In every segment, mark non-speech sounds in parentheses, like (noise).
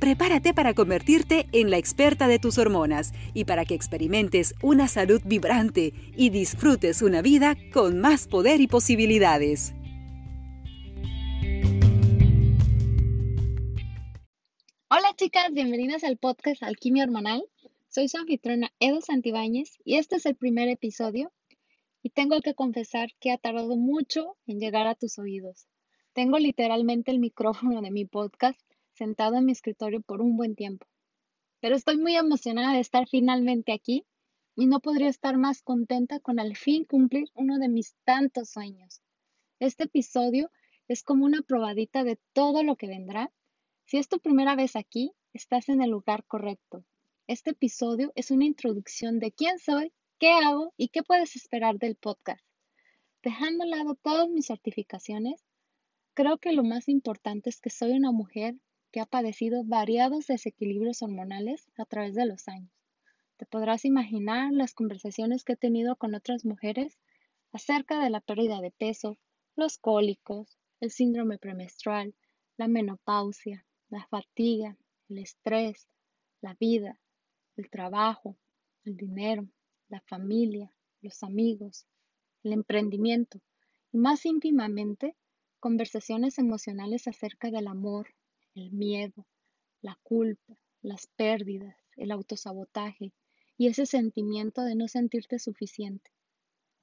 Prepárate para convertirte en la experta de tus hormonas y para que experimentes una salud vibrante y disfrutes una vida con más poder y posibilidades. Hola chicas, bienvenidas al podcast Alquimia Hormonal. Soy su anfitriona Edo Santibáñez y este es el primer episodio y tengo que confesar que ha tardado mucho en llegar a tus oídos. Tengo literalmente el micrófono de mi podcast sentado en mi escritorio por un buen tiempo. Pero estoy muy emocionada de estar finalmente aquí y no podría estar más contenta con al fin cumplir uno de mis tantos sueños. Este episodio es como una probadita de todo lo que vendrá. Si es tu primera vez aquí, estás en el lugar correcto. Este episodio es una introducción de quién soy, qué hago y qué puedes esperar del podcast. Dejando a lado todas mis certificaciones, creo que lo más importante es que soy una mujer que ha padecido variados desequilibrios hormonales a través de los años. Te podrás imaginar las conversaciones que he tenido con otras mujeres acerca de la pérdida de peso, los cólicos, el síndrome premenstrual, la menopausia, la fatiga, el estrés, la vida, el trabajo, el dinero, la familia, los amigos, el emprendimiento y más íntimamente conversaciones emocionales acerca del amor, el miedo, la culpa, las pérdidas, el autosabotaje y ese sentimiento de no sentirte suficiente.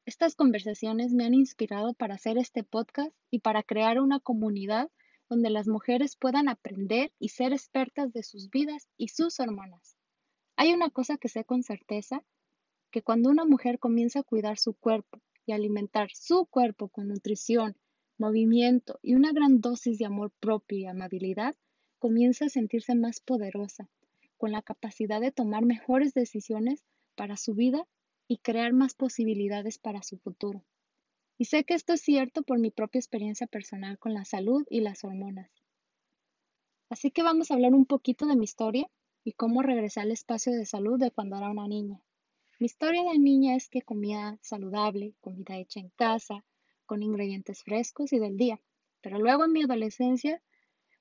Estas conversaciones me han inspirado para hacer este podcast y para crear una comunidad donde las mujeres puedan aprender y ser expertas de sus vidas y sus hormonas. Hay una cosa que sé con certeza, que cuando una mujer comienza a cuidar su cuerpo y alimentar su cuerpo con nutrición, movimiento y una gran dosis de amor propio y amabilidad, comienza a sentirse más poderosa, con la capacidad de tomar mejores decisiones para su vida y crear más posibilidades para su futuro. Y sé que esto es cierto por mi propia experiencia personal con la salud y las hormonas. Así que vamos a hablar un poquito de mi historia y cómo regresé al espacio de salud de cuando era una niña. Mi historia de niña es que comía saludable, comida hecha en casa, con ingredientes frescos y del día. Pero luego en mi adolescencia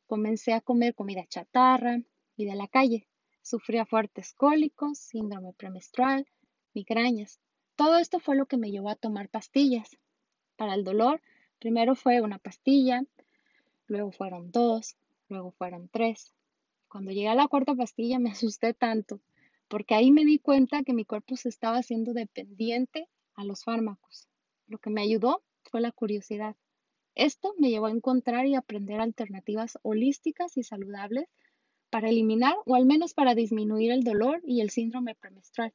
comencé a comer comida chatarra y de la calle. Sufría fuertes cólicos, síndrome premenstrual, migrañas. Todo esto fue lo que me llevó a tomar pastillas. Para el dolor, primero fue una pastilla, luego fueron dos, luego fueron tres. Cuando llegué a la cuarta pastilla me (laughs) asusté tanto, porque ahí me di cuenta que mi cuerpo se estaba haciendo dependiente a los fármacos. Lo que me ayudó fue la curiosidad. Esto me llevó a encontrar y aprender alternativas holísticas y saludables para eliminar o al menos para disminuir el dolor y el síndrome premenstrual,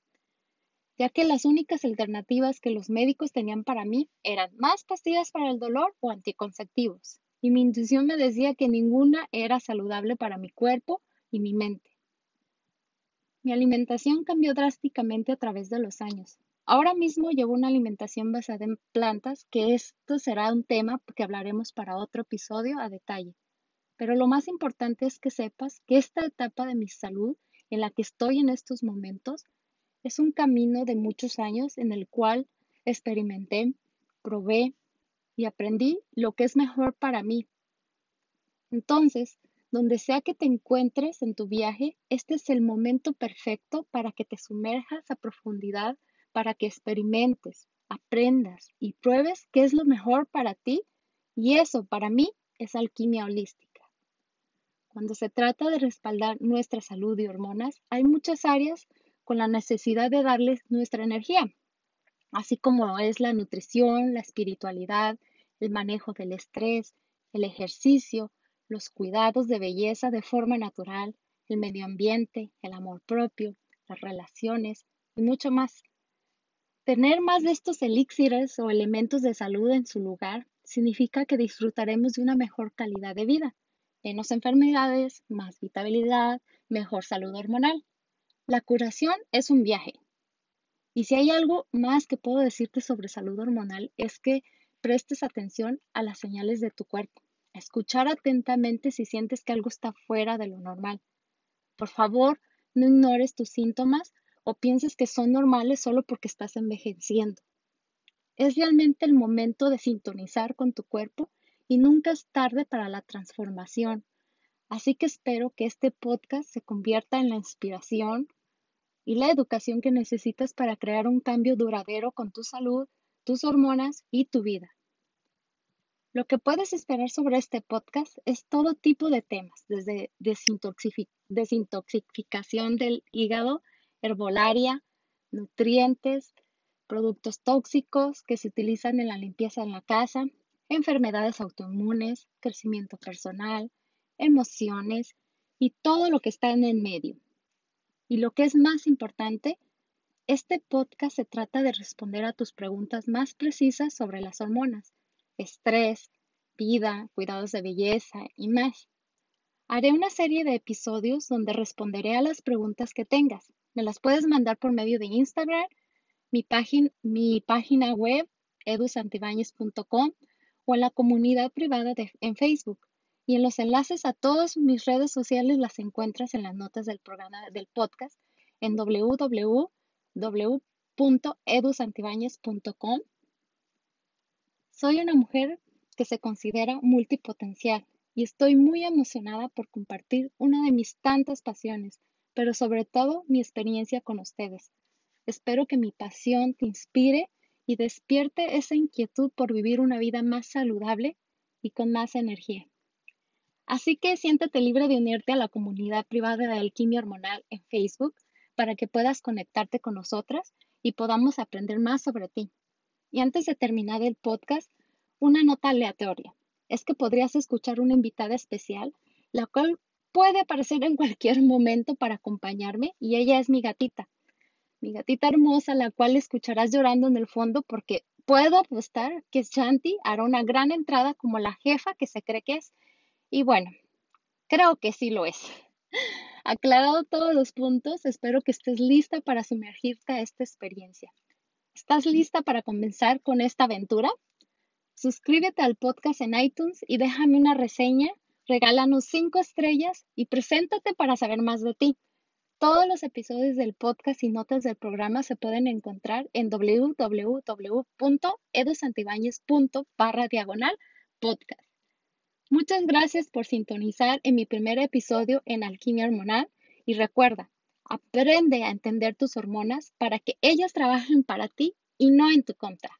ya que las únicas alternativas que los médicos tenían para mí eran más pastillas para el dolor o anticonceptivos, y mi intuición me decía que ninguna era saludable para mi cuerpo y mi mente. Mi alimentación cambió drásticamente a través de los años. Ahora mismo llevo una alimentación basada en plantas, que esto será un tema que hablaremos para otro episodio a detalle. Pero lo más importante es que sepas que esta etapa de mi salud en la que estoy en estos momentos es un camino de muchos años en el cual experimenté, probé y aprendí lo que es mejor para mí. Entonces, donde sea que te encuentres en tu viaje, este es el momento perfecto para que te sumerjas a profundidad para que experimentes, aprendas y pruebes qué es lo mejor para ti y eso para mí es alquimia holística. Cuando se trata de respaldar nuestra salud y hormonas, hay muchas áreas con la necesidad de darles nuestra energía, así como es la nutrición, la espiritualidad, el manejo del estrés, el ejercicio, los cuidados de belleza de forma natural, el medio ambiente, el amor propio, las relaciones y mucho más. Tener más de estos elixires o elementos de salud en su lugar significa que disfrutaremos de una mejor calidad de vida menos enfermedades, más vitalidad, mejor salud hormonal. La curación es un viaje. Y si hay algo más que puedo decirte sobre salud hormonal es que prestes atención a las señales de tu cuerpo, escuchar atentamente si sientes que algo está fuera de lo normal. Por favor, no ignores tus síntomas o pienses que son normales solo porque estás envejeciendo. Es realmente el momento de sintonizar con tu cuerpo y nunca es tarde para la transformación. Así que espero que este podcast se convierta en la inspiración y la educación que necesitas para crear un cambio duradero con tu salud, tus hormonas y tu vida. Lo que puedes esperar sobre este podcast es todo tipo de temas, desde desintoxicación del hígado, herbolaria, nutrientes, productos tóxicos que se utilizan en la limpieza en la casa, enfermedades autoinmunes, crecimiento personal, emociones y todo lo que está en el medio. Y lo que es más importante, este podcast se trata de responder a tus preguntas más precisas sobre las hormonas, estrés, vida, cuidados de belleza y más. Haré una serie de episodios donde responderé a las preguntas que tengas. Me las puedes mandar por medio de Instagram, mi, página, mi página web edusantibañez.com o en la comunidad privada en Facebook. Y en los enlaces a todas mis redes sociales las encuentras en las notas del programa del podcast en www.edusantibañez.com. Soy una mujer que se considera multipotencial y estoy muy emocionada por compartir una de mis tantas pasiones, pero sobre todo mi experiencia con ustedes. Espero que mi pasión te inspire y despierte esa inquietud por vivir una vida más saludable y con más energía. Así que siéntete libre de unirte a la comunidad privada de alquimia hormonal en Facebook para que puedas conectarte con nosotras y podamos aprender más sobre ti. Y antes de terminar el podcast, una nota aleatoria. Es que podrías escuchar una invitada especial, la cual puede aparecer en cualquier momento para acompañarme y ella es mi gatita mi gatita hermosa, la cual escucharás llorando en el fondo porque puedo apostar que Shanti hará una gran entrada como la jefa que se cree que es. Y bueno, creo que sí lo es. (laughs) Aclarado todos los puntos, espero que estés lista para sumergirte a esta experiencia. ¿Estás lista para comenzar con esta aventura? Suscríbete al podcast en iTunes y déjame una reseña, regálanos cinco estrellas y preséntate para saber más de ti. Todos los episodios del podcast y notas del programa se pueden encontrar en www.edusantibañez.barra diagonal podcast. Muchas gracias por sintonizar en mi primer episodio en Alquimia Hormonal y recuerda, aprende a entender tus hormonas para que ellas trabajen para ti y no en tu contra.